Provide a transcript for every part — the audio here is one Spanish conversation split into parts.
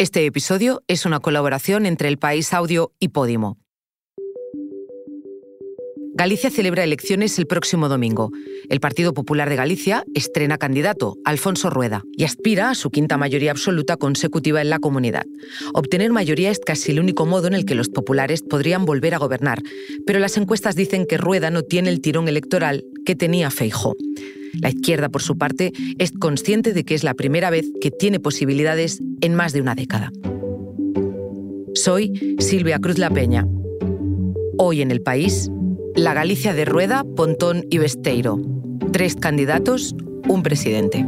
Este episodio es una colaboración entre El País Audio y Podimo. Galicia celebra elecciones el próximo domingo. El Partido Popular de Galicia estrena candidato, Alfonso Rueda, y aspira a su quinta mayoría absoluta consecutiva en la comunidad. Obtener mayoría es casi el único modo en el que los populares podrían volver a gobernar, pero las encuestas dicen que Rueda no tiene el tirón electoral que tenía Feijó. La izquierda, por su parte, es consciente de que es la primera vez que tiene posibilidades en más de una década. Soy Silvia Cruz La Peña. Hoy en el país, la Galicia de Rueda, Pontón y Besteiro. Tres candidatos, un presidente.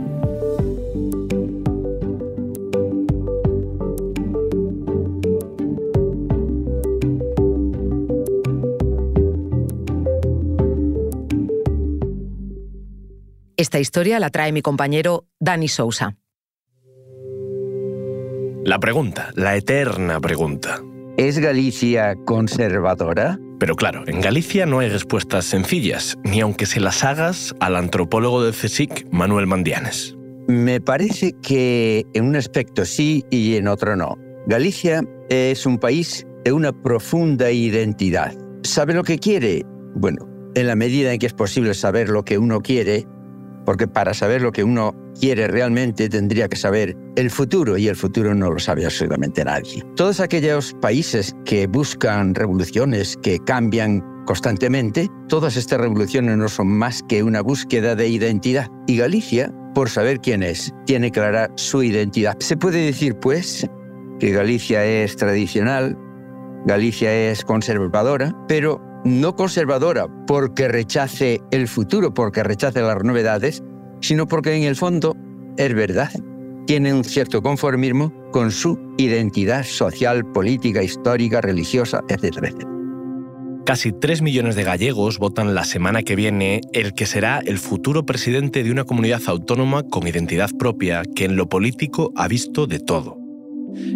Esta historia la trae mi compañero Dani Sousa. La pregunta, la eterna pregunta. ¿Es Galicia conservadora? Pero claro, en Galicia no hay respuestas sencillas, ni aunque se las hagas al antropólogo del CSIC, Manuel Mandianes. Me parece que en un aspecto sí y en otro no. Galicia es un país de una profunda identidad. ¿Sabe lo que quiere? Bueno, en la medida en que es posible saber lo que uno quiere, porque para saber lo que uno quiere realmente tendría que saber el futuro y el futuro no lo sabe absolutamente nadie. Todos aquellos países que buscan revoluciones, que cambian constantemente, todas estas revoluciones no son más que una búsqueda de identidad. Y Galicia, por saber quién es, tiene clara su identidad. Se puede decir, pues, que Galicia es tradicional, Galicia es conservadora, pero no conservadora porque rechace el futuro, porque rechace las novedades, sino porque en el fondo es verdad. Tiene un cierto conformismo con su identidad social, política, histórica, religiosa, etcétera, Casi 3 millones de gallegos votan la semana que viene el que será el futuro presidente de una comunidad autónoma con identidad propia que en lo político ha visto de todo.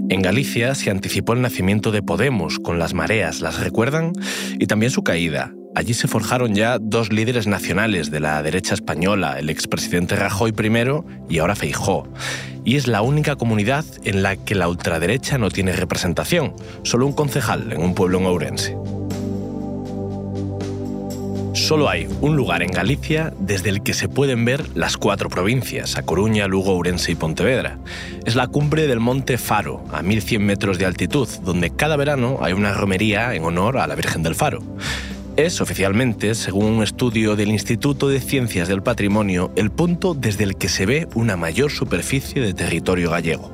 En Galicia se anticipó el nacimiento de Podemos con las mareas, ¿las recuerdan? Y también su caída. Allí se forjaron ya dos líderes nacionales de la derecha española, el expresidente Rajoy primero y ahora Feijó. Y es la única comunidad en la que la ultraderecha no tiene representación, solo un concejal en un pueblo en Ourense. Solo hay un lugar en Galicia desde el que se pueden ver las cuatro provincias, A Coruña, Lugo, Ourense y Pontevedra. Es la cumbre del Monte Faro, a 1100 metros de altitud, donde cada verano hay una romería en honor a la Virgen del Faro. Es oficialmente, según un estudio del Instituto de Ciencias del Patrimonio, el punto desde el que se ve una mayor superficie de territorio gallego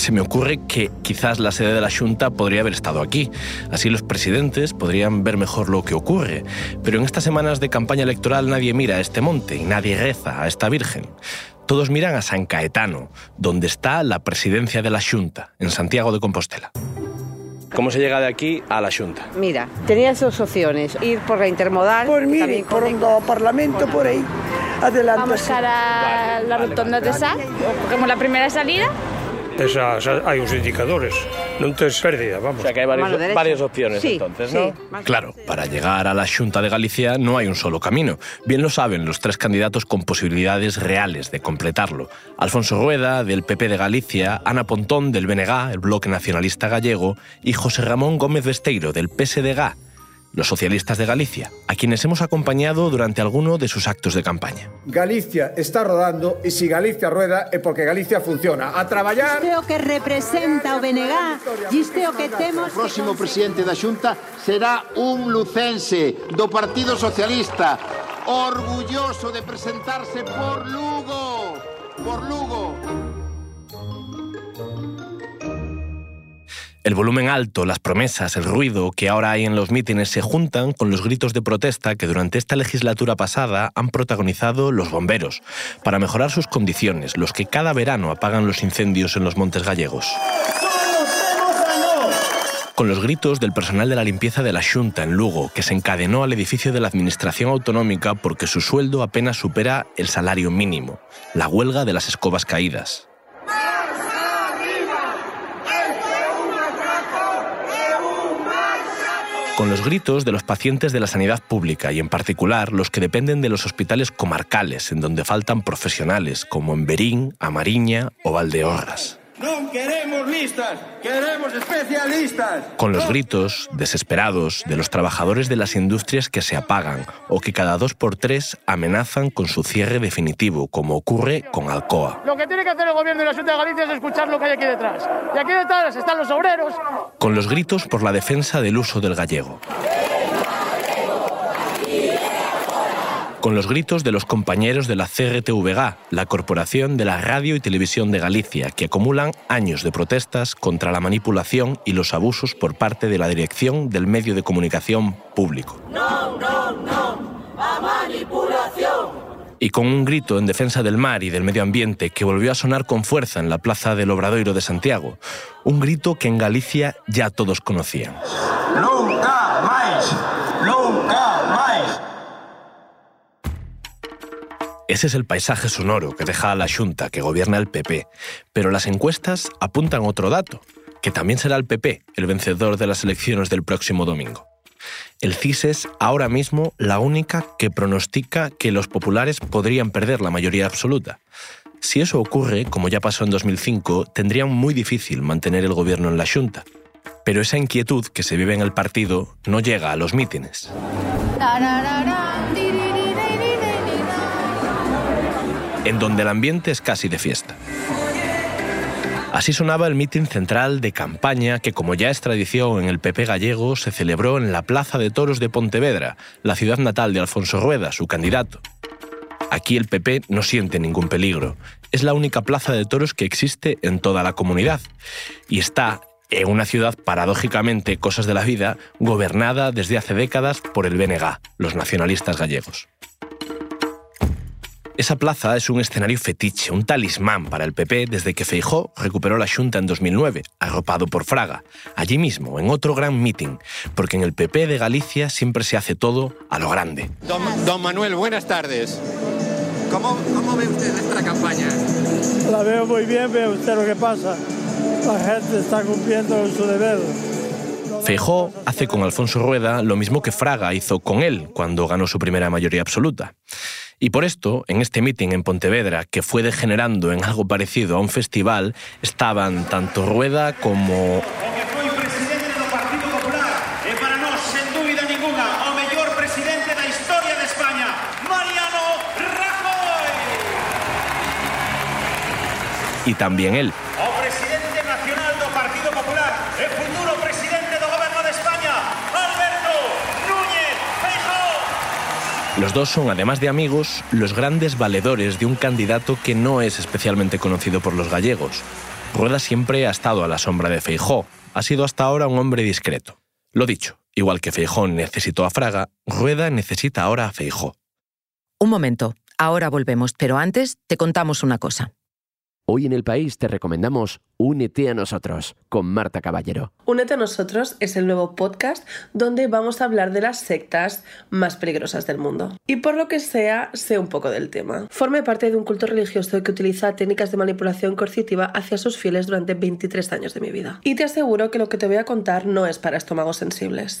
se me ocurre que quizás la sede de la Junta podría haber estado aquí. Así los presidentes podrían ver mejor lo que ocurre. Pero en estas semanas de campaña electoral nadie mira a este monte y nadie reza a esta Virgen. Todos miran a San Caetano, donde está la presidencia de la Junta, en Santiago de Compostela. ¿Cómo se llega de aquí a la Junta? Mira, tenías dos opciones, ir por la intermodal... Por mire, por el Parlamento, por ahí, adelante. Vamos a la rotonda de Sá, cogemos la primera salida Esas, hai uns indicadores, tes pérdida, vamos. O sea que varios, varias opciones sí, entonces, ¿no? Sí. Claro, para llegar a la Xunta de Galicia no hay un solo camino. Bien lo saben los tres candidatos con posibilidades reales de completarlo. Alfonso Rueda, del PP de Galicia, Ana Pontón, del BNG, el Bloque Nacionalista Gallego, y José Ramón Gómez Besteiro, del PSDG, los socialistas de Galicia, a quienes hemos acompañado durante alguno de sus actos de campaña. Galicia está rodando y si Galicia rueda é porque Galicia funciona. A traballar... Isto que representa o BNG, isto que temos... O próximo presidente da Xunta será un lucense do Partido Socialista, orgulloso de presentarse por Lugo, por Lugo. El volumen alto, las promesas, el ruido que ahora hay en los mítines se juntan con los gritos de protesta que durante esta legislatura pasada han protagonizado los bomberos, para mejorar sus condiciones, los que cada verano apagan los incendios en los montes gallegos. Con los gritos del personal de la limpieza de la Junta en Lugo, que se encadenó al edificio de la Administración Autonómica porque su sueldo apenas supera el salario mínimo, la huelga de las escobas caídas. Con los gritos de los pacientes de la sanidad pública y en particular los que dependen de los hospitales comarcales en donde faltan profesionales como en Berín, Amariña o Valdeorras. No queremos listas, queremos especialistas. Con los gritos desesperados de los trabajadores de las industrias que se apagan o que cada dos por tres amenazan con su cierre definitivo, como ocurre con Alcoa. Lo que tiene que hacer el gobierno y la Junta de Galicia es escuchar lo que hay aquí detrás. Y aquí detrás están los obreros. Con los gritos por la defensa del uso del gallego. Con los gritos de los compañeros de la CRTVG, la Corporación de la Radio y Televisión de Galicia, que acumulan años de protestas contra la manipulación y los abusos por parte de la dirección del medio de comunicación público. No, no, no, a manipulación. Y con un grito en defensa del mar y del medio ambiente que volvió a sonar con fuerza en la plaza del Obradoiro de Santiago, un grito que en Galicia ya todos conocían. Nunca Ese es el paisaje sonoro que deja a la Junta que gobierna el PP, pero las encuestas apuntan otro dato, que también será el PP el vencedor de las elecciones del próximo domingo. El CIS es ahora mismo la única que pronostica que los populares podrían perder la mayoría absoluta. Si eso ocurre, como ya pasó en 2005, tendrían muy difícil mantener el gobierno en la Junta. Pero esa inquietud que se vive en el partido no llega a los mítines. En donde el ambiente es casi de fiesta. Así sonaba el mitin central de campaña que, como ya es tradición en el PP gallego, se celebró en la Plaza de Toros de Pontevedra, la ciudad natal de Alfonso Rueda, su candidato. Aquí el PP no siente ningún peligro. Es la única plaza de toros que existe en toda la comunidad. Y está en una ciudad, paradójicamente, cosas de la vida, gobernada desde hace décadas por el BNG, los nacionalistas gallegos. Esa plaza es un escenario fetiche, un talismán para el PP desde que Feijó recuperó la Junta en 2009, arropado por Fraga, allí mismo, en otro gran meeting, porque en el PP de Galicia siempre se hace todo a lo grande. Don, Manuel, buenas tardes. ¿Cómo, ¿Cómo, ve usted nuestra campaña? La veo muy bien, ve usted lo que pasa. La gente está cumpliendo su deber. Feijó hace con Alfonso Rueda lo mismo que Fraga hizo con él cuando ganó su primera mayoría absoluta. Y por esto, en este meeting en Pontevedra, que fue degenerando en algo parecido a un festival, estaban tanto Rueda como y también él. Los dos son, además de amigos, los grandes valedores de un candidato que no es especialmente conocido por los gallegos. Rueda siempre ha estado a la sombra de Feijó, ha sido hasta ahora un hombre discreto. Lo dicho, igual que Feijó necesitó a Fraga, Rueda necesita ahora a Feijó. Un momento, ahora volvemos, pero antes te contamos una cosa. Hoy en el país te recomendamos Únete a nosotros con Marta Caballero. Únete a nosotros es el nuevo podcast donde vamos a hablar de las sectas más peligrosas del mundo. Y por lo que sea, sé un poco del tema. Forme parte de un culto religioso que utiliza técnicas de manipulación coercitiva hacia sus fieles durante 23 años de mi vida. Y te aseguro que lo que te voy a contar no es para estómagos sensibles.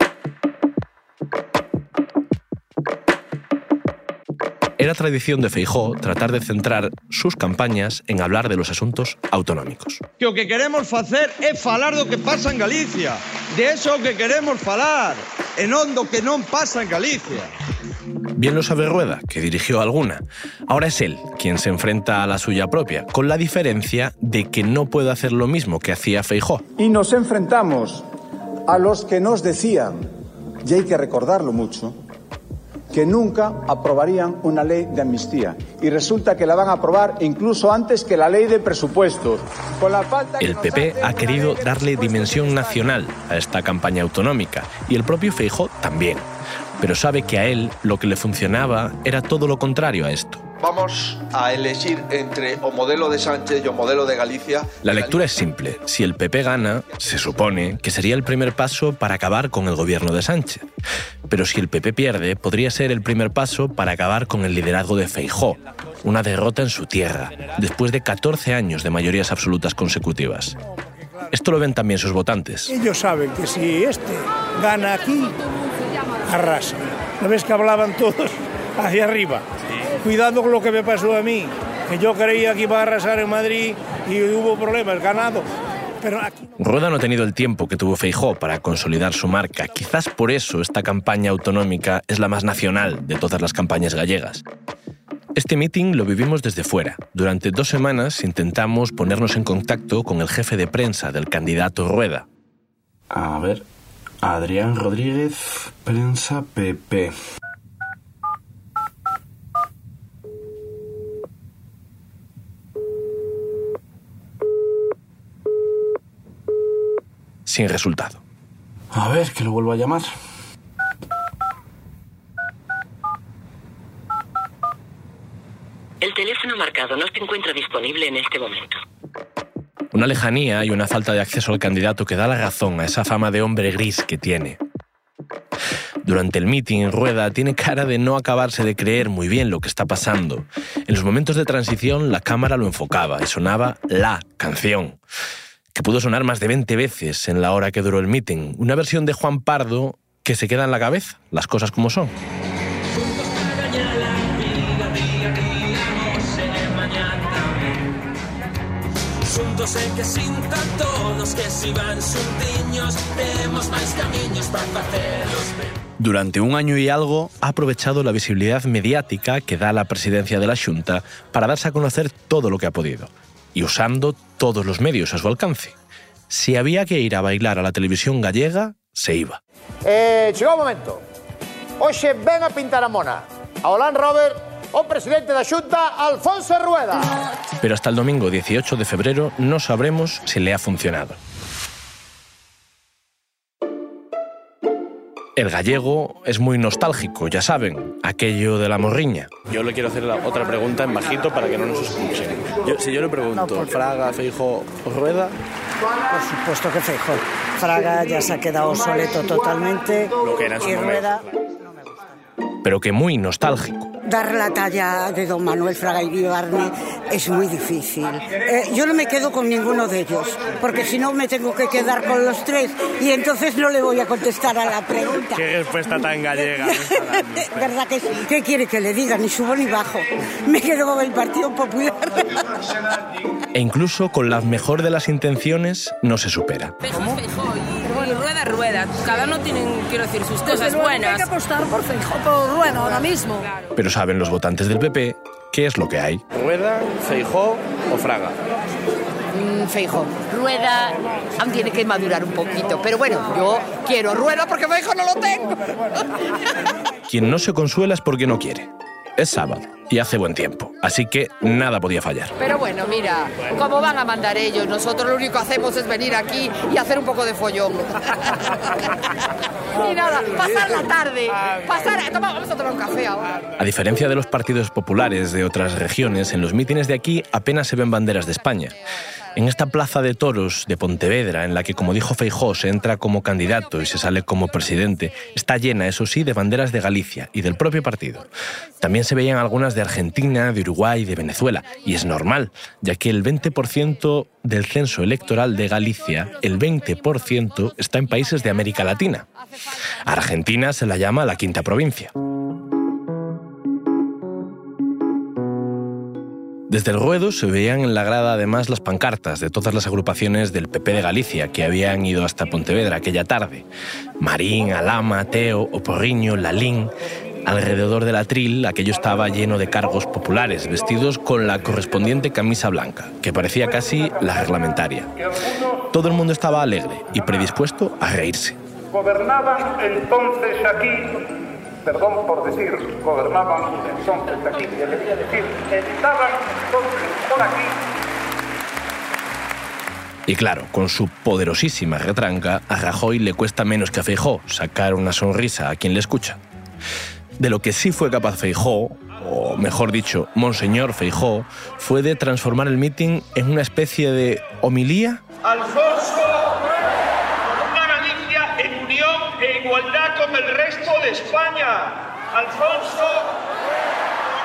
Era tradición de Feijó tratar de centrar sus campañas en hablar de los asuntos autonómicos. Que o que queremos facer é falar do que pasa en Galicia. De eso que queremos falar, en non do que non pasa en Galicia. Bien lo sabe Rueda, que dirigió alguna. Ahora es él quien se enfrenta a la suya propia, con la diferencia de que no puede hacer lo mismo que hacía Feijó. Y nos enfrentamos a los que nos decían, y hay que recordarlo mucho, que nunca aprobarían una ley de amnistía. Y resulta que la van a aprobar incluso antes que la ley de presupuestos. Con la falta el PP ha querido darle dimensión nacional a esta campaña autonómica y el propio Feijó también. Pero sabe que a él lo que le funcionaba era todo lo contrario a esto. Vamos a elegir entre o modelo de Sánchez y o modelo de Galicia. La lectura es simple. Si el PP gana, se supone que sería el primer paso para acabar con el gobierno de Sánchez. Pero si el PP pierde, podría ser el primer paso para acabar con el liderazgo de Feijó, una derrota en su tierra, después de 14 años de mayorías absolutas consecutivas. Esto lo ven también sus votantes. Ellos saben que si este gana aquí, arrasa. ¿No ves que hablaban todos hacia arriba? Cuidado con lo que me pasó a mí, que yo creía que iba a arrasar en Madrid y hubo problemas, ganado. Pero aquí... Rueda no ha tenido el tiempo que tuvo Feijó para consolidar su marca. Quizás por eso esta campaña autonómica es la más nacional de todas las campañas gallegas. Este meeting lo vivimos desde fuera. Durante dos semanas intentamos ponernos en contacto con el jefe de prensa del candidato Rueda. A ver, Adrián Rodríguez, prensa PP. Sin resultado. A ver, que lo vuelvo a llamar. El teléfono marcado no se encuentra disponible en este momento. Una lejanía y una falta de acceso al candidato que da la razón a esa fama de hombre gris que tiene. Durante el meeting, Rueda tiene cara de no acabarse de creer muy bien lo que está pasando. En los momentos de transición, la cámara lo enfocaba y sonaba la canción, que pudo sonar más de 20 veces en la hora que duró el meeting. Una versión de Juan Pardo que se queda en la cabeza, las cosas como son. Juntos que sintan todos que si van xuntiños temos máis camiños para facelos Durante un año y algo ha aprovechado la visibilidad mediática que da la presidencia de la Junta para darse a conocer todo lo que ha podido y usando todos los medios a su alcance. Si había que ir a bailar a la televisión gallega, se iba. Eh, chegou o momento. Hoxe ven a pintar a mona. A Olan Robert, o presidente da Xunta, Alfonso Rueda. Pero hasta el domingo 18 de febrero no sabremos si le ha funcionado. El gallego es muy nostálgico, ya saben, aquello de la morriña. Yo le quiero hacer la otra pregunta en bajito para que no nos escuchen. Yo- si yo le pregunto, Fraga, Feijo, Rueda, Por supuesto que Feijóo. Fraga ya se ha quedado soleto totalmente. Lo que era en su y momento, Rueda, pero que muy nostálgico. dar la talla de don Manuel Fraga y Vivarne es muy difícil. Eh, yo no me quedo con ninguno de ellos, porque si no me tengo que quedar con los tres y entonces no le voy a contestar a la pregunta. qué respuesta tan gallega. ¿Verdad que sí? ¿Qué quiere que le diga? Ni subo ni bajo. Me quedo con el Partido Popular. E incluso con la mejor de las intenciones no se supera. ¿Cómo? Cada uno tiene, quiero decir, sus Desde cosas buenas. Hay que apostar por Feijóo, por Rueda ahora mismo. Pero saben los votantes del PP qué es lo que hay. Rueda, Feijó o Fraga. Feijo. Rueda aún tiene que madurar un poquito, pero bueno, yo quiero Rueda porque Feijo no lo tengo. Quien no se consuela es porque no quiere. Es sábado y hace buen tiempo, así que nada podía fallar. Pero bueno, mira, ¿cómo van a mandar ellos? Nosotros lo único que hacemos es venir aquí y hacer un poco de follón. y nada, pasar la tarde, pasar, toma, vamos a tomar un café ahora. A diferencia de los partidos populares de otras regiones, en los mítines de aquí apenas se ven banderas de España. En esta plaza de toros de Pontevedra, en la que, como dijo Feijó, se entra como candidato y se sale como presidente, está llena, eso sí, de banderas de Galicia y del propio partido. También se veían algunas de Argentina, de Uruguay de Venezuela, y es normal, ya que el 20% del censo electoral de Galicia, el 20% está en países de América Latina. Argentina se la llama la quinta provincia. Desde el ruedo se veían en la grada además las pancartas de todas las agrupaciones del PP de Galicia que habían ido hasta Pontevedra aquella tarde. Marín, Alama, Teo, Oporriño, Lalín. Alrededor del atril aquello estaba lleno de cargos populares, vestidos con la correspondiente camisa blanca, que parecía casi la reglamentaria. Todo el mundo estaba alegre y predispuesto a reírse. Gobernaban entonces aquí, perdón por decir, gobernaban entonces aquí, debería decir, estaban entonces por aquí. Y claro, con su poderosísima retranca, a Rajoy le cuesta menos que a Feijó sacar una sonrisa a quien le escucha. De lo que sí fue capaz Feijó, o mejor dicho, Monseñor Feijó, fue de transformar el meeting en una especie de homilía. Alfonso, una Galicia en unión e igualdad con el resto de España. Alfonso,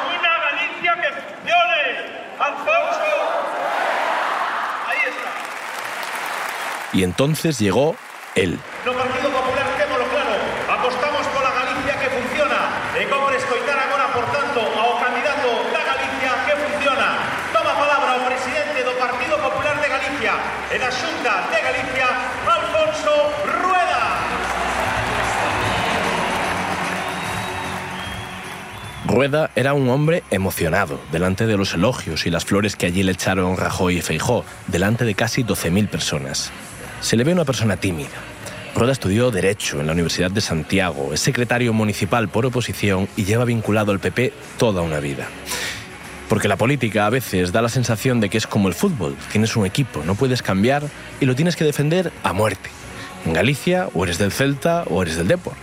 una Galicia que funcione. Alfonso. Ahí está. Y entonces llegó él. No Partido Popular, témolo claro. Apostamos pola Galicia que funciona. E como escoitar agora, por tanto, ao candidato da Galicia que funciona. Toma palabra o presidente do Partido Popular de Galicia e da Xunta de Galicia, Alfonso Rueda. Rueda era un hombre emocionado delante de los elogios y las flores que allí le echaron Rajoy y Feijó, delante de casi 12.000 personas. Se le ve una persona tímida. Rueda estudió Derecho en la Universidad de Santiago, es secretario municipal por oposición y lleva vinculado al PP toda una vida. Porque la política a veces da la sensación de que es como el fútbol, tienes un equipo, no puedes cambiar y lo tienes que defender a muerte. En Galicia o eres del Celta o eres del Depor.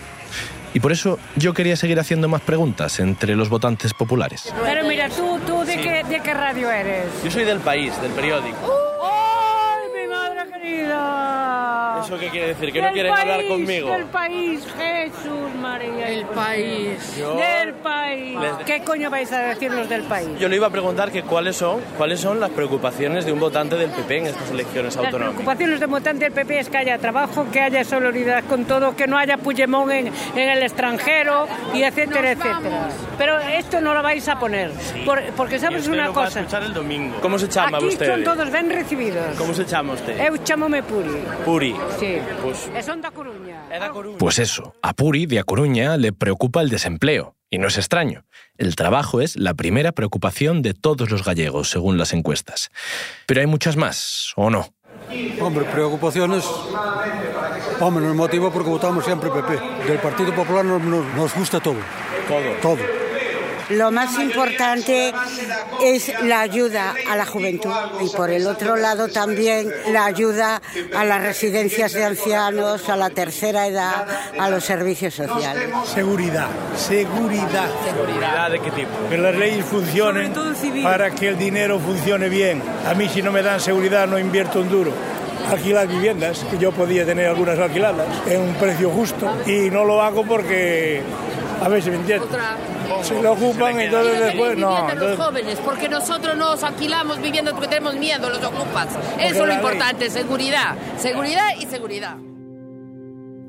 Y por eso yo quería seguir haciendo más preguntas entre los votantes populares. Pero mira, tú, tú ¿de, Sí. qué, ¿de qué radio eres? Yo soy del país, del periódico. ¡Ay, mi madre querida! ¿Eso qué quiere decir? ¿Que no quieren hablar conmigo? Del país, Jesús María. El país. Yo- Del país. Les- ¿Qué coño vais a decir los del país? Yo le iba a preguntar que cuáles son, cuáles son las preocupaciones de un votante del PP en estas elecciones Las autonómicas. preocupaciones de votante del PP es que haya trabajo, que haya solidaridad con todo, que no haya Puigdemont en, en el extranjero y etcétera, etcétera. Pero esto no lo vais a poner, por- porque sabes usted una lo va a cosa. escuchar el domingo. ¿Cómo se llama Aquí usted? son todos bien recibidos. ¿Cómo se llama usted? Eu chamome Puri. Puri. Sí. Pues, son da Coruña. Pues eso, a Puri de A Coruña le preocupa el desempleo. Y no es extraño. El trabajo es la primera preocupación de todos los gallegos, según las encuestas. Pero hay muchas más, ¿o no? Hombre, preocupaciones. Hombre, nos motiva porque votamos siempre PP. Del Partido Popular nos gusta todo. Todo. Todo. Lo más importante es la ayuda a la juventud y por el otro lado también la ayuda a las residencias de ancianos, a la tercera edad, a los servicios sociales. Seguridad, seguridad. ¿Seguridad de qué tipo? Que las leyes funcionen para que el dinero funcione bien. A mí si no me dan seguridad no invierto un duro. Alquilar viviendas, que yo podía tener algunas alquiladas en un precio justo y no lo hago porque a ver si me entiendes. Se lo ocupan y entonces después no. entonces- los jóvenes, porque nosotros nos alquilamos viviendas porque tenemos miedo, los ocupas. Eso es lo importante, seguridad. Seguridad y seguridad.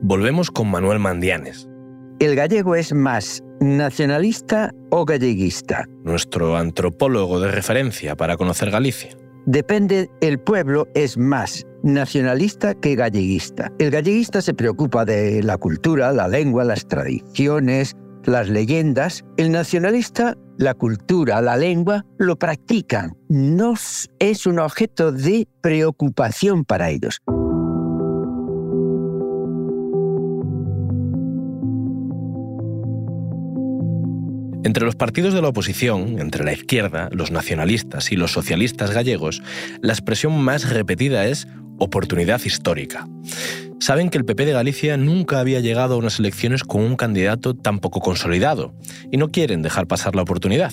Volvemos con Manuel Mandianes, ¿El gallego es más nacionalista o galleguista? nuestro antropólogo de referencia para conocer Galicia. Depende, el pueblo es más nacionalista que galleguista. El galleguista se preocupa de la cultura, la lengua, las tradiciones, las leyendas. El nacionalista, la cultura, la lengua, lo practican. No es un objeto de preocupación para ellos. Entre los partidos de la oposición, entre la izquierda, los nacionalistas y los socialistas gallegos, la expresión más repetida es oportunidad histórica. Saben que el PP de Galicia nunca había llegado a unas elecciones con un candidato tan poco consolidado y no quieren dejar pasar la oportunidad.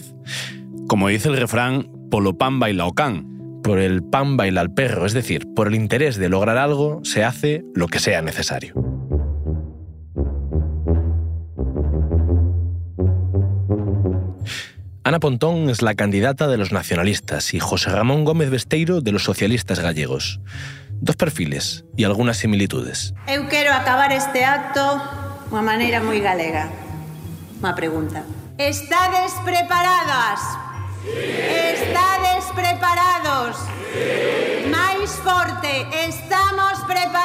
Como dice el refrán, polo pan baila o can. Por el pan baila el perro, es decir, por el interés de lograr algo se hace lo que sea necesario. Ana Pontón es la candidata de los nacionalistas y José Ramón Gómez Besteiro de los socialistas gallegos. dos perfiles e algunhas similitudes. Eu quero acabar este acto unha maneira moi galega. Unha pregunta. Estades preparadas? Sí. Estades preparados? Sí. Máis forte, estamos preparados.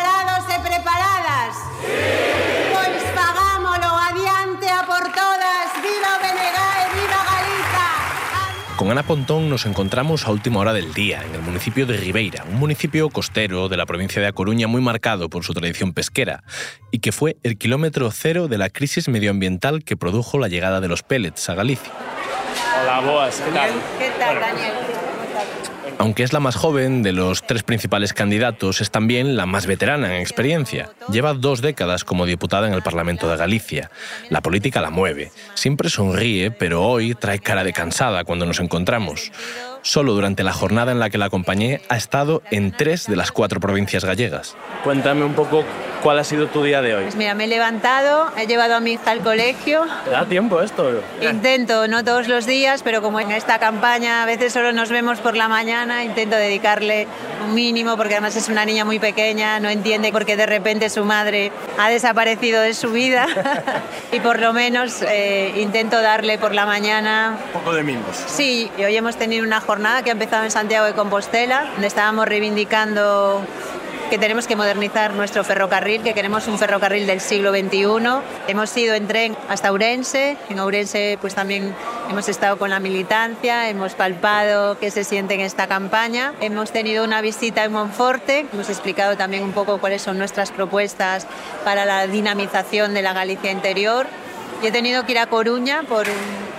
Con Ana Pontón nos encontramos a última hora del día, en el municipio de Ribeira, un municipio costero de la provincia de A Coruña muy marcado por su tradición pesquera, y que fue el kilómetro cero de la crisis medioambiental que produjo la llegada de los pellets a Galicia. Hola, boas, ¿qué tal? Que tal, Daniel? Aunque es la más joven de los tres principales candidatos, es también la más veterana en experiencia. Lleva dos décadas como diputada en el Parlamento de Galicia. La política la mueve. Siempre sonríe, pero hoy trae cara de cansada cuando nos encontramos. Solo durante la jornada en la que la acompañé ha estado en tres de las cuatro provincias gallegas. Cuéntame un poco cuál ha sido tu día de hoy. Pues mira, me he levantado, he llevado a mi hija al colegio. ¿Te da tiempo esto? Intento, no todos los días, pero como en esta campaña a veces solo nos vemos por la mañana, intento dedicarle un mínimo, porque además es una niña muy pequeña, no entiende por qué de repente su madre ha desaparecido de su vida y por lo menos eh, intento darle por la mañana. Un poco de mimos. Sí, y hoy hemos tenido una jornada que ha empezado en Santiago de Compostela, donde estábamos reivindicando que tenemos que modernizar nuestro ferrocarril, que queremos un ferrocarril del siglo XXI. Hemos ido en tren hasta Ourense, en Ourense pues también hemos estado con la militancia, hemos palpado qué se siente en esta campaña. Hemos tenido una visita en Monforte, hemos explicado también un poco cuáles son nuestras propuestas para la dinamización de la Galicia interior. He tenido que ir a Coruña por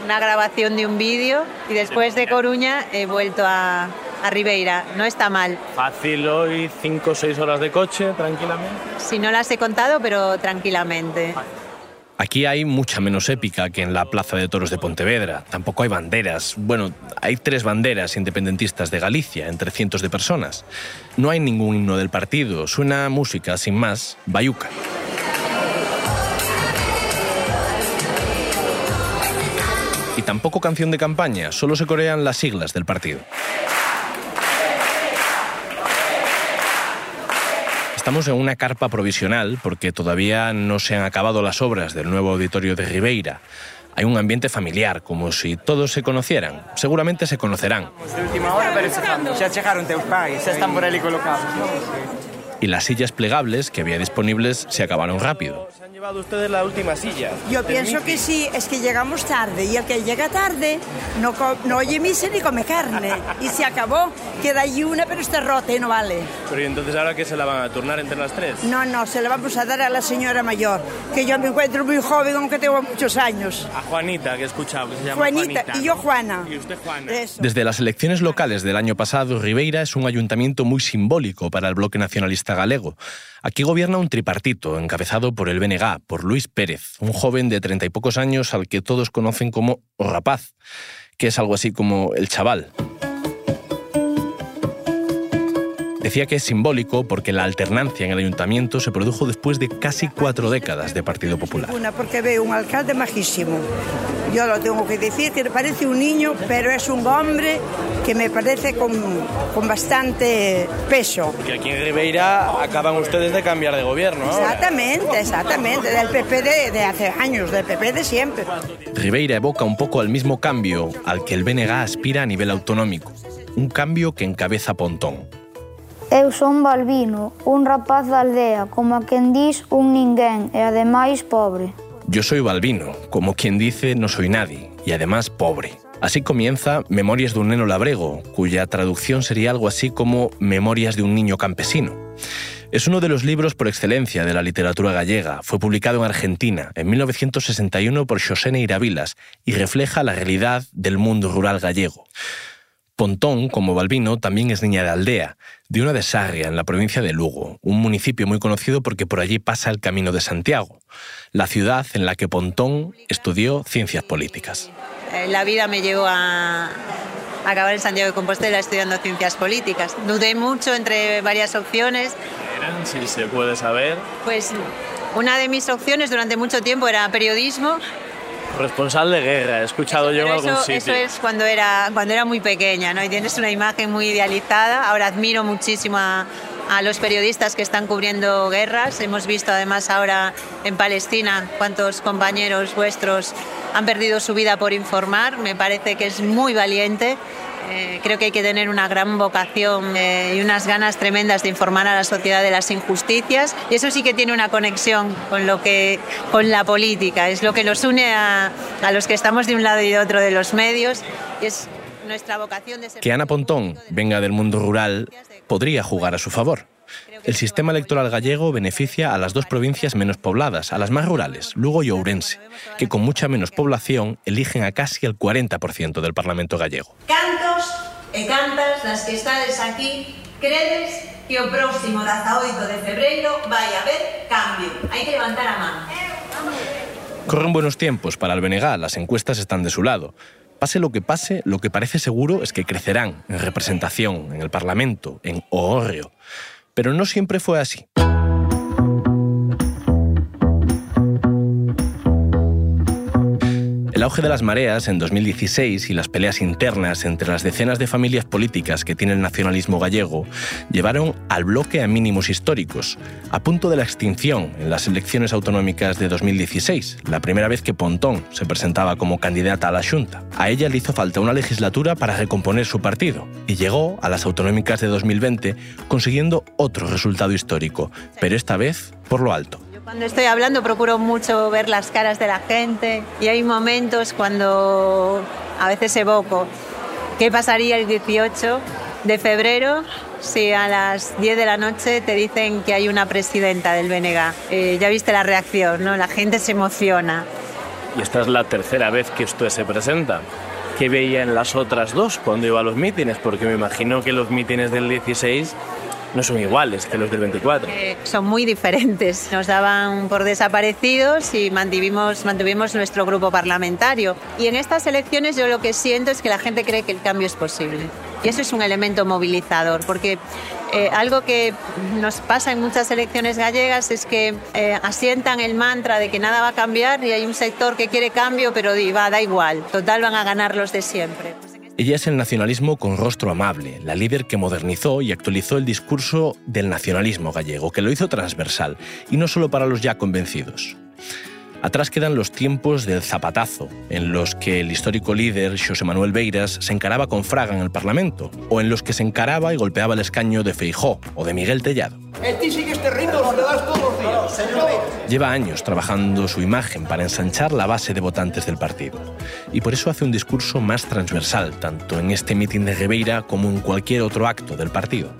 una grabación de un vídeo y después de Coruña he vuelto a, a Ribeira. No está mal. Fácil hoy, 5 o 6 horas de coche, tranquilamente. Si no las he contado, pero tranquilamente. Aquí hay mucha menos épica que en la Plaza de Toros de Pontevedra. Tampoco hay banderas. Bueno, hay tres banderas independentistas de Galicia, entre cientos de personas. No hay ningún himno del partido. Suena música, sin más, bayuca. Y tampoco canción de campaña, solo se corean las siglas del partido. Estamos en una carpa provisional porque todavía no se han acabado las obras del nuevo auditorio de Ribeira. Hay un ambiente familiar, como si todos se conocieran. Seguramente se conocerán. De última hora, pero xa chegaron teus pais, xa están por ali colocados, non? Y las sillas plegables que había disponibles se acabaron rápido. Llevado ustedes la última silla. Yo pienso que sí, es que llegamos tarde y el que llega tarde no, no oye misa ni come carne. Y se acabó, queda allí una pero está rota y no vale. Pero ¿y entonces ahora qué se la van a turnar entre las tres? No, no, se la vamos a dar a la señora mayor, que yo me encuentro muy joven, aunque tengo muchos años. A Juanita, que he escuchado, que se llama Juanita, Juanita. y yo Juana. Y usted Juana. Eso. Desde las elecciones locales del año pasado, Ribeira es un ayuntamiento muy simbólico para el bloque nacionalista galego. Aquí gobierna un tripartito encabezado por el BNG, por Luis Pérez, un joven de treinta y pocos años al que todos conocen como rapaz, que es algo así como el chaval. Decía que es simbólico porque la alternancia en el ayuntamiento se produjo después de casi cuatro décadas de Partido Popular. Una porque veo un alcalde majísimo. Yo lo tengo que decir, que parece un niño, pero es un hombre que me parece con, con bastante peso. Que aquí en Ribeira acaban ustedes de cambiar de gobierno ahora. Exactamente, exactamente, del PP de, de hace años, del PP de siempre. Ribeira evoca un poco al mismo cambio al que el BNG aspira a nivel autonómico. Un cambio que encabeza Pontón. Eu son Balbino, un rapaz da aldea, como a quen un ninguén e ademais pobre. Yo soy Balbino, como quien dice no soy nadie, y además pobre. Así comienza Memorias de un neno labrego, cuya traducción sería algo así como Memorias de un niño campesino. Es uno de los libros por excelencia de la literatura gallega. Fue publicado en Argentina en 1961 por Xosé Neira Vilas y refleja la realidad del mundo rural gallego. Pontón, como Balbino, también es niña de aldea, de una de Sarria, en la provincia de Lugo, un municipio muy conocido porque por allí pasa el Camino de Santiago, la ciudad en la que Pontón estudió ciencias políticas. Eh, La vida me llevó a a acabar en Santiago de Compostela estudiando ciencias políticas. Dudé mucho entre varias opciones. Eran, si se puede saber, Pues una de mis opciones durante mucho tiempo era periodismo. Corresponsal de guerra, he escuchado yo en algún eso, sitio. eso es cuando era, cuando era muy pequeña, ¿no? Y tienes una imagen muy idealizada. Ahora admiro muchísimo a, a los periodistas que están cubriendo guerras. Hemos visto además ahora en Palestina cuántos compañeros vuestros han perdido su vida por informar. Me parece que es muy valiente. Eh, creo que hay que tener una gran vocación eh, y unas ganas tremendas de informar a la sociedad de las injusticias y eso sí que tiene una conexión con lo que con la política es lo que nos une a, a los que estamos de un lado y de otro de los medios es nuestra vocación de ser Que Ana Pontón venga del mundo rural podría jugar a su favor. El sistema electoral gallego beneficia a las dos provincias menos pobladas, a las más rurales, Lugo y Ourense, que con mucha menos población eligen a casi el 40% del Parlamento gallego. cantos e cantas das que estades aquí credes que o próximo 18 de febreiro vai haber cambio. Hai que levantar a man. Corren buenos tiempos para el las encuestas están de su lado. Pase lo que pase, lo que parece seguro es que crecerán en representación, en el Parlamento, en Ohorrio. Pero no siempre fue así. El auge de las mareas en 2016 y las peleas internas entre las decenas de familias políticas que tiene el nacionalismo gallego llevaron al bloque a mínimos históricos, a punto de la extinción en las elecciones autonómicas de 2016, la primera vez que Pontón se presentaba como candidata a la Junta. A ella le hizo falta una legislatura para recomponer su partido y llegó a las autonómicas de 2020 consiguiendo otro resultado histórico, pero esta vez por lo alto. Cuando estoy hablando procuro mucho ver las caras de la gente y hay momentos cuando a veces evoco qué pasaría el 18 de febrero si a las 10 de la noche te dicen que hay una presidenta del BNG. Eh, ya viste la reacción, ¿no? La gente se emociona. Y esta es la tercera vez que usted se presenta. ¿Qué veía en las otras dos cuando iba a los mítines? Porque me imagino que los mítines del 16 no son iguales que los del 24. Eh, son muy diferentes. Nos daban por desaparecidos y mantuvimos, mantuvimos nuestro grupo parlamentario. Y en estas elecciones yo lo que siento es que la gente cree que el cambio es posible. Y eso es un elemento movilizador, porque eh, algo que nos pasa en muchas elecciones gallegas es que eh, asientan el mantra de que nada va a cambiar y hay un sector que quiere cambio, pero va, da igual, total van a ganar los de siempre. Ella es el nacionalismo con rostro amable, la líder que modernizó y actualizó el discurso del nacionalismo gallego, que lo hizo transversal, y no solo para los ya convencidos. Atrás quedan los tiempos del zapatazo, en los que el histórico líder José Manuel Beiras se encaraba con Fraga en el Parlamento, o en los que se encaraba y golpeaba el escaño de Feijó o de Miguel Tellado. Lleva años trabajando su imagen para ensanchar la base de votantes del partido. Y por eso hace un discurso más transversal, tanto en este mitin de Ribeira como en cualquier otro acto del partido.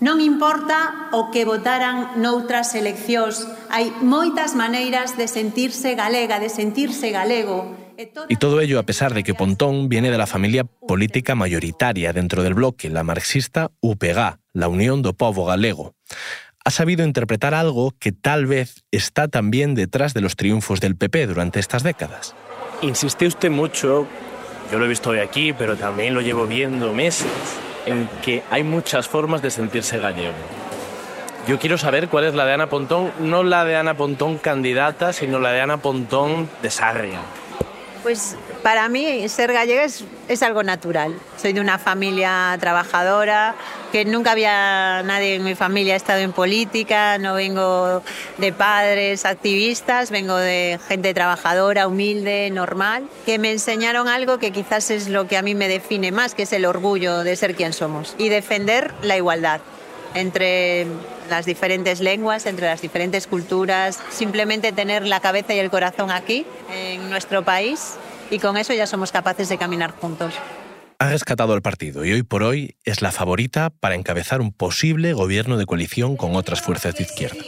Non importa o que votaran noutras eleccións, hai moitas maneiras de sentirse galega, de sentirse galego. Y todo ello a pesar de que Pontón viene de la familia política mayoritaria dentro del bloque, la marxista UPG, la Unión do Povo Galego. Ha sabido interpretar algo que tal vez está también detrás de los triunfos del PP durante estas décadas. Insiste usted mucho, yo lo he visto hoy aquí, pero también lo llevo viendo meses, en que hay muchas formas de sentirse gallego. Yo quiero saber cuál es la de Ana Pontón, no la de Ana Pontón candidata, sino la de Ana Pontón de Sarria. Pues para mí ser gallega es, es, algo natural. Soy de una familia trabajadora, que nunca había nadie en mi familia estado en política, no vengo de padres activistas, vengo de gente trabajadora, humilde, normal, que me enseñaron algo que quizás es lo que a mí me define más, que es el orgullo de ser quien somos y defender la igualdad entre las diferentes lenguas, entre las diferentes culturas, simplemente tener la cabeza y el corazón aquí, en nuestro país, y con eso ya somos capaces de caminar juntos. Ha rescatado el partido y hoy por hoy es la favorita para encabezar un posible gobierno de coalición con otras fuerzas de izquierda.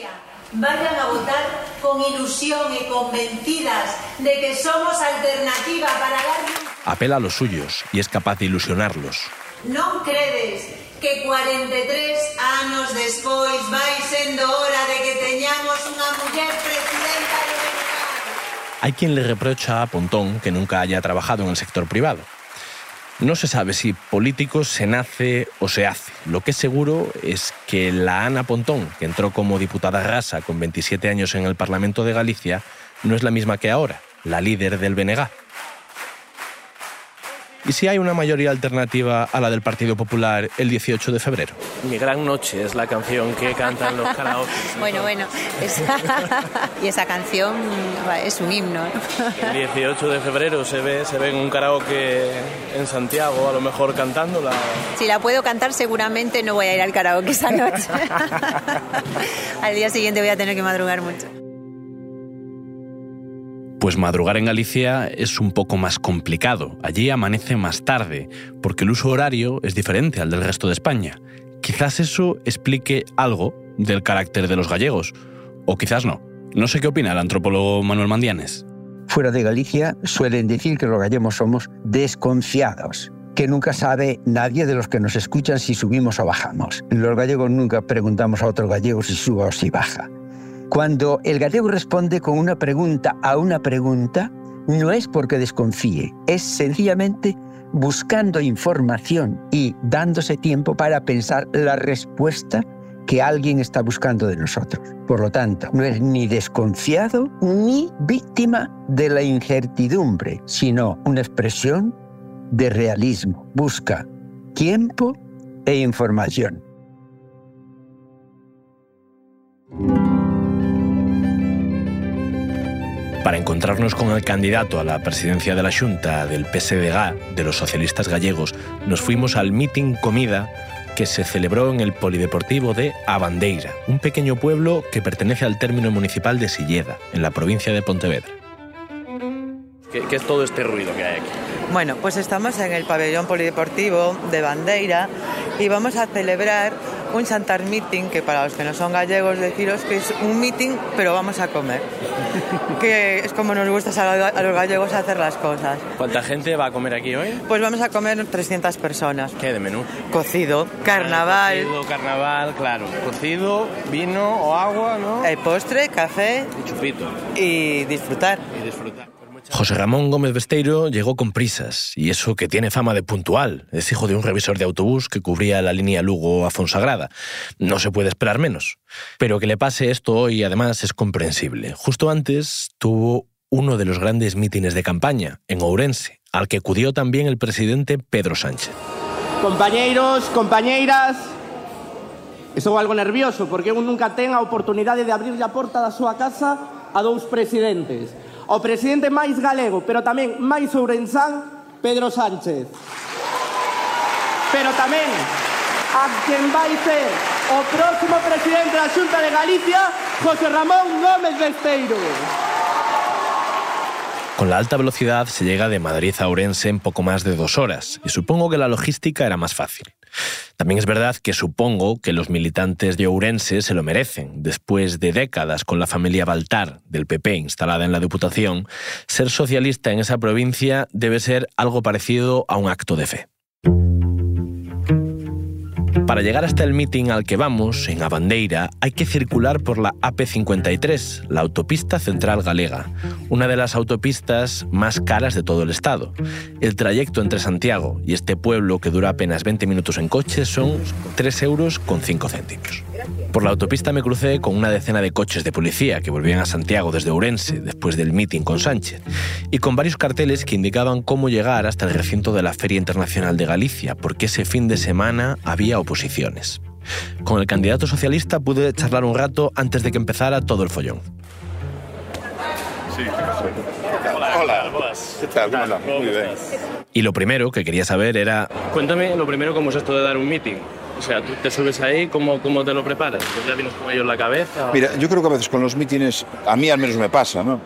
Vayan a votar con ilusión y convencidas de que somos alternativa para dar... Apela a los suyos y es capaz de ilusionarlos. ¿No crees que 43 anos despois vai sendo hora de que teñamos unha muller presidenta Hay quien le reprocha a Pontón que nunca haya trabajado en el sector privado. No se sabe si político se nace o se hace. Lo que es seguro es que la Ana Pontón, que entró como diputada rasa con 27 años en el Parlamento de Galicia, no es la misma que ahora, la líder del BNG. ¿Y si hay una mayoría alternativa a la del Partido Popular el 18 de febrero? Mi gran noche es la canción que cantan los karaoke. bueno, bueno, esa... y esa canción es un himno. el 18 de febrero se ve, se ve en un karaoke en Santiago, a lo mejor cantándola. Si la puedo cantar, seguramente no voy a ir al karaoke esa noche. al día siguiente voy a tener que madrugar mucho. Pues madrugar en Galicia es un poco más complicado. Allí amanece más tarde, porque el uso horario es diferente al del resto de España. Quizás eso explique algo del carácter de los gallegos, o quizás no. No sé qué opina el antropólogo Manuel Mandianes. Fuera de Galicia suelen decir que los gallegos somos desconfiados. que nunca sabe nadie de los que nos escuchan si subimos o bajamos. Los gallegos nunca preguntamos a otro gallego si sube o si baja. Cuando el gallego responde con una pregunta a una pregunta, no es porque desconfíe, es sencillamente buscando información y dándose tiempo para pensar la respuesta que alguien está buscando de nosotros. Por lo tanto, no es ni desconfiado ni víctima de la incertidumbre, sino una expresión de realismo. Busca tiempo e información. Para encontrarnos con el candidato a la presidencia de la Junta del PSDG, de los socialistas gallegos, nos fuimos al meeting comida que se celebró en el Polideportivo de Abandeira, un pequeño pueblo que pertenece al término municipal de Silleda, en la provincia de Pontevedra. ¿Qué, qué es todo este ruido que hay aquí? Bueno, pues estamos en el pabellón polideportivo de Bandeira y vamos a celebrar un Santar Meeting, que para los que no son gallegos deciros que es un meeting, pero vamos a comer. que es como nos gusta a los gallegos hacer las cosas. ¿Cuánta gente va a comer aquí hoy? Pues vamos a comer 300 personas. ¿Qué de menú? Cocido, carnaval. Cocido, carnaval, claro. Cocido, vino o agua, ¿no? El postre, café. Y chupito. Y disfrutar. Y disfrutar. José Ramón Gómez Besteiro llegó con prisas, y eso que tiene fama de puntual. Es hijo de un revisor de autobús que cubría la línea Lugo a Fonsagrada. No se puede esperar menos. Pero que le pase esto hoy, además, es comprensible. Justo antes tuvo uno de los grandes mítines de campaña, en Ourense, al que acudió también el presidente Pedro Sánchez. Compañeiros, compañeiras, estou algo nervioso porque eu nunca ten a oportunidade de abrir a porta da súa casa a dous presidentes o presidente máis galego, pero tamén máis ourensán, Pedro Sánchez. Pero tamén a quen vai ser o próximo presidente da Xunta de Galicia, José Ramón Gómez Besteiro. Con la alta velocidad se llega de Madrid a Ourense en poco más de dos horas, y supongo que la logística era más fácil. También es verdad que supongo que los militantes de Ourense se lo merecen. Después de décadas con la familia Baltar del PP instalada en la Diputación, ser socialista en esa provincia debe ser algo parecido a un acto de fe. Para llegar hasta el meeting al que vamos, en Abandeira, hay que circular por la AP53, la autopista central galega, una de las autopistas más caras de todo el estado. El trayecto entre Santiago y este pueblo, que dura apenas 20 minutos en coche, son 3 euros con 5 céntimos. Por la autopista me crucé con una decena de coches de policía que volvían a Santiago desde Ourense después del meeting con Sánchez y con varios carteles que indicaban cómo llegar hasta el recinto de la Feria Internacional de Galicia, porque ese fin de semana había oposiciones. Con el candidato socialista pude charlar un rato antes de que empezara todo el follón. Sí. Hola. ¿Qué tal? ¿Cómo estás? Muy bien. Y lo primero que quería saber era... Cuéntame lo primero cómo es esto de dar un meeting. O sea, tú te subes ahí, ¿cómo, cómo te lo preparas? ¿Tú ¿Ya vienes con ello en la cabeza? Mira, yo creo que a veces con los mítines, a mí al menos me pasa, ¿no?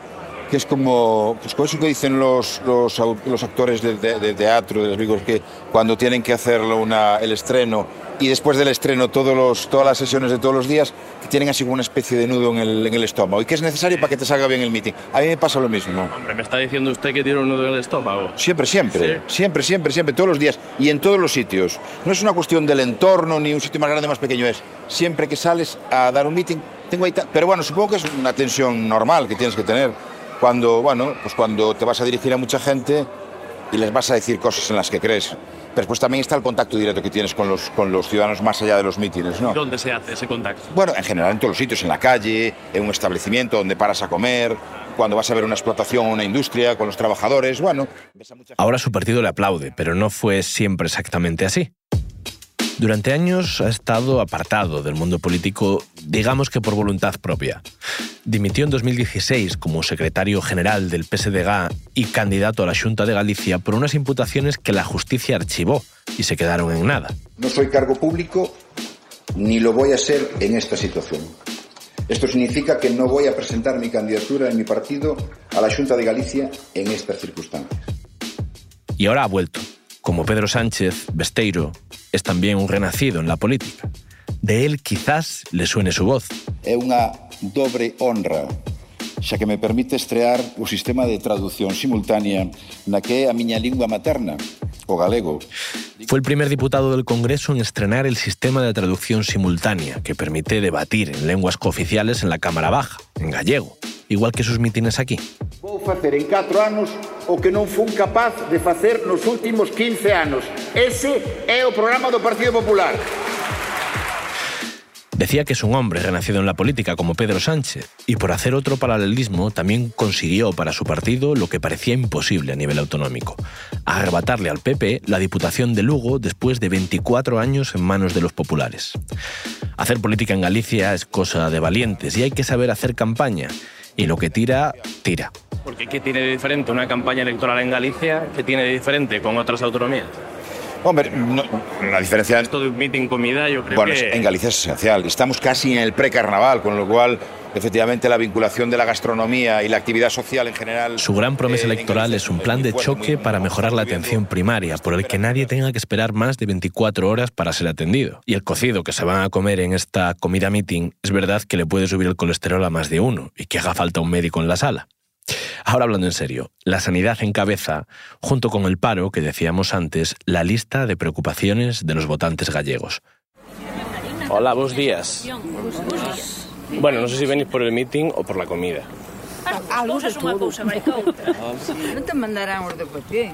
Que es como, pues con eso que dicen los, los, actores de, de- de teatro, de los amigos, que cuando tienen que hacer una, el estreno y después del estreno todos los, todas las sesiones de todos los días, que tienen así como una especie de nudo en el, en el estómago y que es necesario para que te salga bien el meeting. A mí me pasa lo mismo. Hombre, me está diciendo usted que tiene un nudo en el estómago. Siempre, siempre, siempre, siempre, siempre, todos los días y en todos los sitios. No es una cuestión del entorno ni un sitio más grande más pequeño, es siempre que sales a dar un meeting, tengo ahí Pero bueno, supongo que es una tensión normal que tienes que tener cuando, bueno, pues cuando te vas a dirigir a mucha gente y les vas a decir cosas en las que crees. Pero después también está el contacto directo que tienes con los, con los ciudadanos más allá de los mítines, ¿no? ¿Dónde se hace ese contacto? Bueno, en general en todos los sitios, en la calle, en un establecimiento donde paras a comer, cuando vas a ver una explotación o una industria con los trabajadores, bueno. Ahora su partido le aplaude, pero no fue siempre exactamente así. Durante años ha estado apartado del mundo político, digamos que por voluntad propia. Dimitió en 2016 como secretario general del PSDG y candidato a la Junta de Galicia por unas imputaciones que la justicia archivó y se quedaron en nada. No soy cargo público ni lo voy a ser en esta situación. Esto significa que no voy a presentar mi candidatura en mi partido a la Junta de Galicia en estas circunstancias. Y ahora ha vuelto. Como Pedro Sánchez, Besteiro es también un renacido en la política. De él quizás le suene su voz. É unha dobre honra xa que me permite estrear o sistema de traducción simultánea na que é a miña lingua materna, o galego. Fue el primer diputado del Congreso en estrenar el sistema de traducción simultánea, que permite debatir en lenguas cooficiales en la Cámara Baja, en gallego, igual que sus mítines aquí. Vou facer en 4 anos o que non fun capaz de facer nos últimos 15 anos. Ese é o programa do Partido Popular. Decía que es un hombre renacido en la política como Pedro Sánchez y por hacer otro paralelismo también consiguió para su partido lo que parecía imposible a nivel autonómico, arrebatarle al PP la Diputación de Lugo después de 24 años en manos de los populares. Hacer política en Galicia es cosa de valientes y hay que saber hacer campaña y lo que tira, tira. Porque ¿qué tiene de diferente una campaña electoral en Galicia que tiene de diferente con otras autonomías? Hombre, no, la diferencia... Esto de un meeting comida yo creo Bueno, que... en Galicia es esencial. Estamos casi en el precarnaval, con lo cual, efectivamente, la vinculación de la gastronomía y la actividad social en general... Su gran promesa eh, electoral es un plan de choque para mejorar la atención primaria, por el que nadie tenga que esperar más de 24 horas para ser atendido. Y el cocido que se van a comer en esta comida meeting es verdad que le puede subir el colesterol a más de uno y que haga falta un médico en la sala. Ahora hablando en serio, la sanidad encabeza, junto con el paro que decíamos antes, la lista de preocupaciones de los votantes gallegos. Hola, buenos días. Bueno, no sé si venís por el meeting o por la comida. Algo de todo. Non te mandarán os de PP.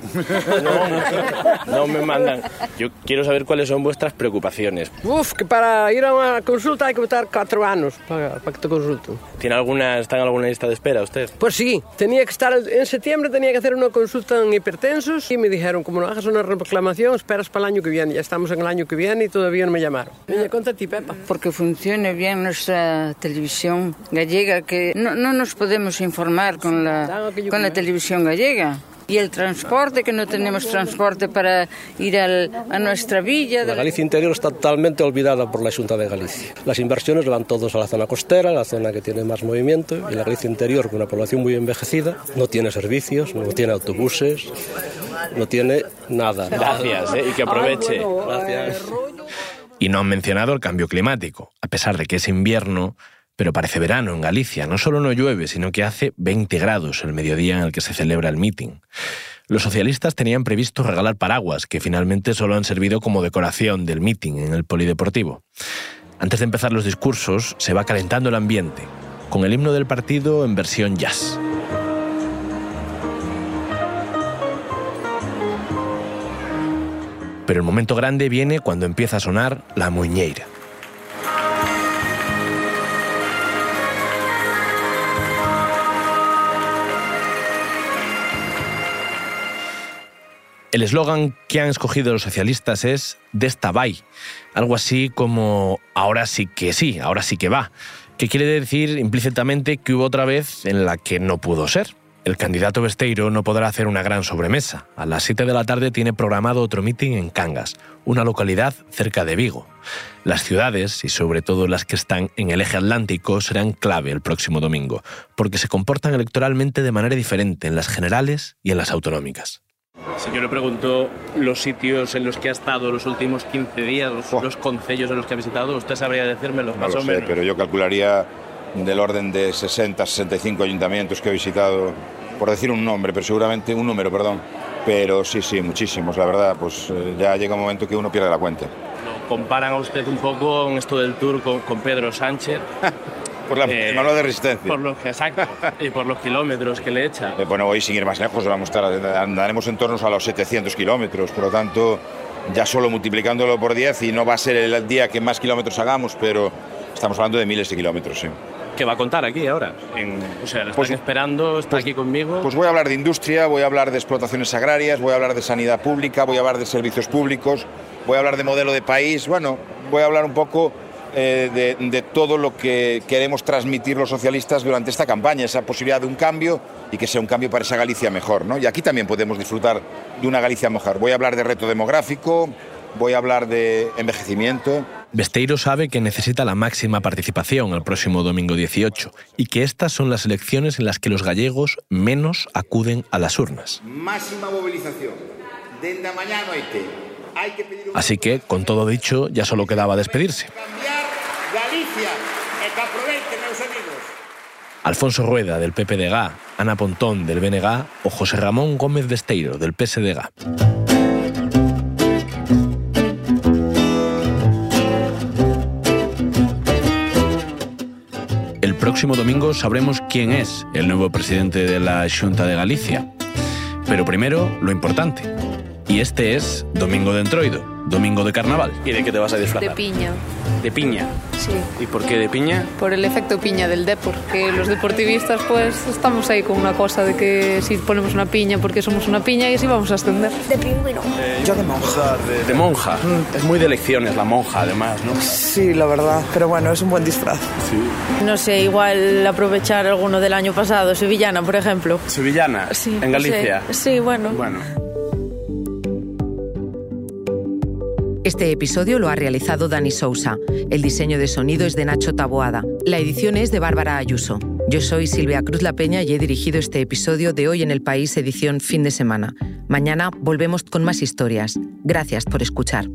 No me mandan. Yo quiero saber cuáles son vuestras preocupaciones. Uf, que para ir a unha consulta hai que botar 4 anos para, para que te consulten. ¿Tiene alguna, ¿Está en alguna lista de espera usted? Pues sí, tenía que estar en septiembre, tenía que hacer una consulta en hipertensos y me dijeron, como no hagas una reclamación, esperas para el año que viene. Ya estamos en el año que viene y todavía no me llamaron. Venga, conta a ti, Pepa. Porque funcione bien nuestra televisión gallega, que no, no nos podemos informar con la, con la televisión gallega. Y el transporte, que no tenemos transporte para ir al, a nuestra villa. La Galicia interior está totalmente olvidada por la Junta de Galicia. Las inversiones van todos a la zona costera, la zona que tiene más movimiento, y la Galicia interior, con una población muy envejecida, no tiene servicios, no tiene autobuses, no tiene nada. Gracias, ¿eh? y que aproveche. Gracias. Y no han mencionado el cambio climático, a pesar de que es invierno, pero parece verano en Galicia. No solo no llueve, sino que hace 20 grados el mediodía en el que se celebra el meeting. Los socialistas tenían previsto regalar paraguas, que finalmente solo han servido como decoración del meeting en el polideportivo. Antes de empezar los discursos, se va calentando el ambiente, con el himno del partido en versión jazz. Pero el momento grande viene cuando empieza a sonar la muñeira. El eslogan que han escogido los socialistas es Desta vai, algo así como ahora sí que sí, ahora sí que va, que quiere decir implícitamente que hubo otra vez en la que no pudo ser. El candidato Besteiro no podrá hacer una gran sobremesa. A las 7 de la tarde tiene programado otro mitin en Cangas, una localidad cerca de Vigo. Las ciudades, y sobre todo las que están en el eje atlántico, serán clave el próximo domingo, porque se comportan electoralmente de manera diferente en las generales y en las autonómicas. Si yo le pregunto los sitios en los que ha estado los últimos 15 días, los, los concellos en los que ha visitado, usted sabría decírmelo No más lo o sé, menos. pero yo calcularía del orden de 60, 65 ayuntamientos que he visitado, por decir un nombre, pero seguramente un número, perdón. Pero sí, sí, muchísimos, la verdad, pues eh, ya llega un momento que uno pierde la cuenta. Lo comparan a usted un poco en esto del tour con, con Pedro Sánchez. Por la Eh, manual de resistencia. Por los, exacto, y por los kilómetros que le echa. Eh, Bueno, hoy sin ir más lejos, vamos a estar, andaremos en torno a los 700 kilómetros, por lo tanto, ya solo multiplicándolo por 10 y no va a ser el día que más kilómetros hagamos, pero estamos hablando de miles de kilómetros, sí. ¿Qué va a contar aquí ahora? En- o sea, están Pues- esperando, está aquí conmigo. Pues voy a hablar de industria, voy a hablar de explotaciones agrarias, voy a hablar de sanidad pública, voy a hablar de servicios públicos, voy a hablar de modelo de país, bueno, voy a hablar un poco eh, de, de todo lo que queremos transmitir los socialistas durante esta campaña, esa posibilidad de un cambio y que sea un cambio para esa Galicia mejor, ¿no? Y aquí también podemos disfrutar de una Galicia mejor. Voy a hablar de reto demográfico, voy a hablar de envejecimiento, Besteiro sabe que necesita la máxima participación el próximo domingo 18 y que estas son las elecciones en las que los gallegos menos acuden a las urnas. Máxima movilización. Dende a mañá a noite. Así que, con todo dicho, ya solo quedaba despedirse. Alfonso Rueda, del PPDG, Ana Pontón, del BNG o José Ramón Gómez Besteiro, del PSDG. El próximo domingo sabremos quién es el nuevo presidente de la Junta de Galicia. Pero primero, lo importante. Y este es Domingo de Entroido, domingo de carnaval. ¿Y de qué te vas a disfrazar? De piña. ¿De piña? Sí. ¿Y por qué de piña? Por el efecto piña del Depor, que los deportivistas pues estamos ahí con una cosa de que si ponemos una piña porque somos una piña y así vamos a ascender. De pingüino. Yo de monja. De, monja. Es muy de elecciones la monja, además, ¿no? Sí, la verdad. Pero bueno, es un buen disfraz. Sí. No sé, igual aprovechar alguno del año pasado, sevillana, por ejemplo. ¿Sevillana? Sí. ¿En Galicia? Sí, sí bueno. Bueno. Este episodio lo ha realizado Dani Sousa. El diseño de sonido es de Nacho Taboada. La edición es de Bárbara Ayuso. Yo soy Silvia Cruz La Peña y he dirigido este episodio de Hoy en el País, edición fin de semana. Mañana volvemos con más historias. Gracias por escuchar.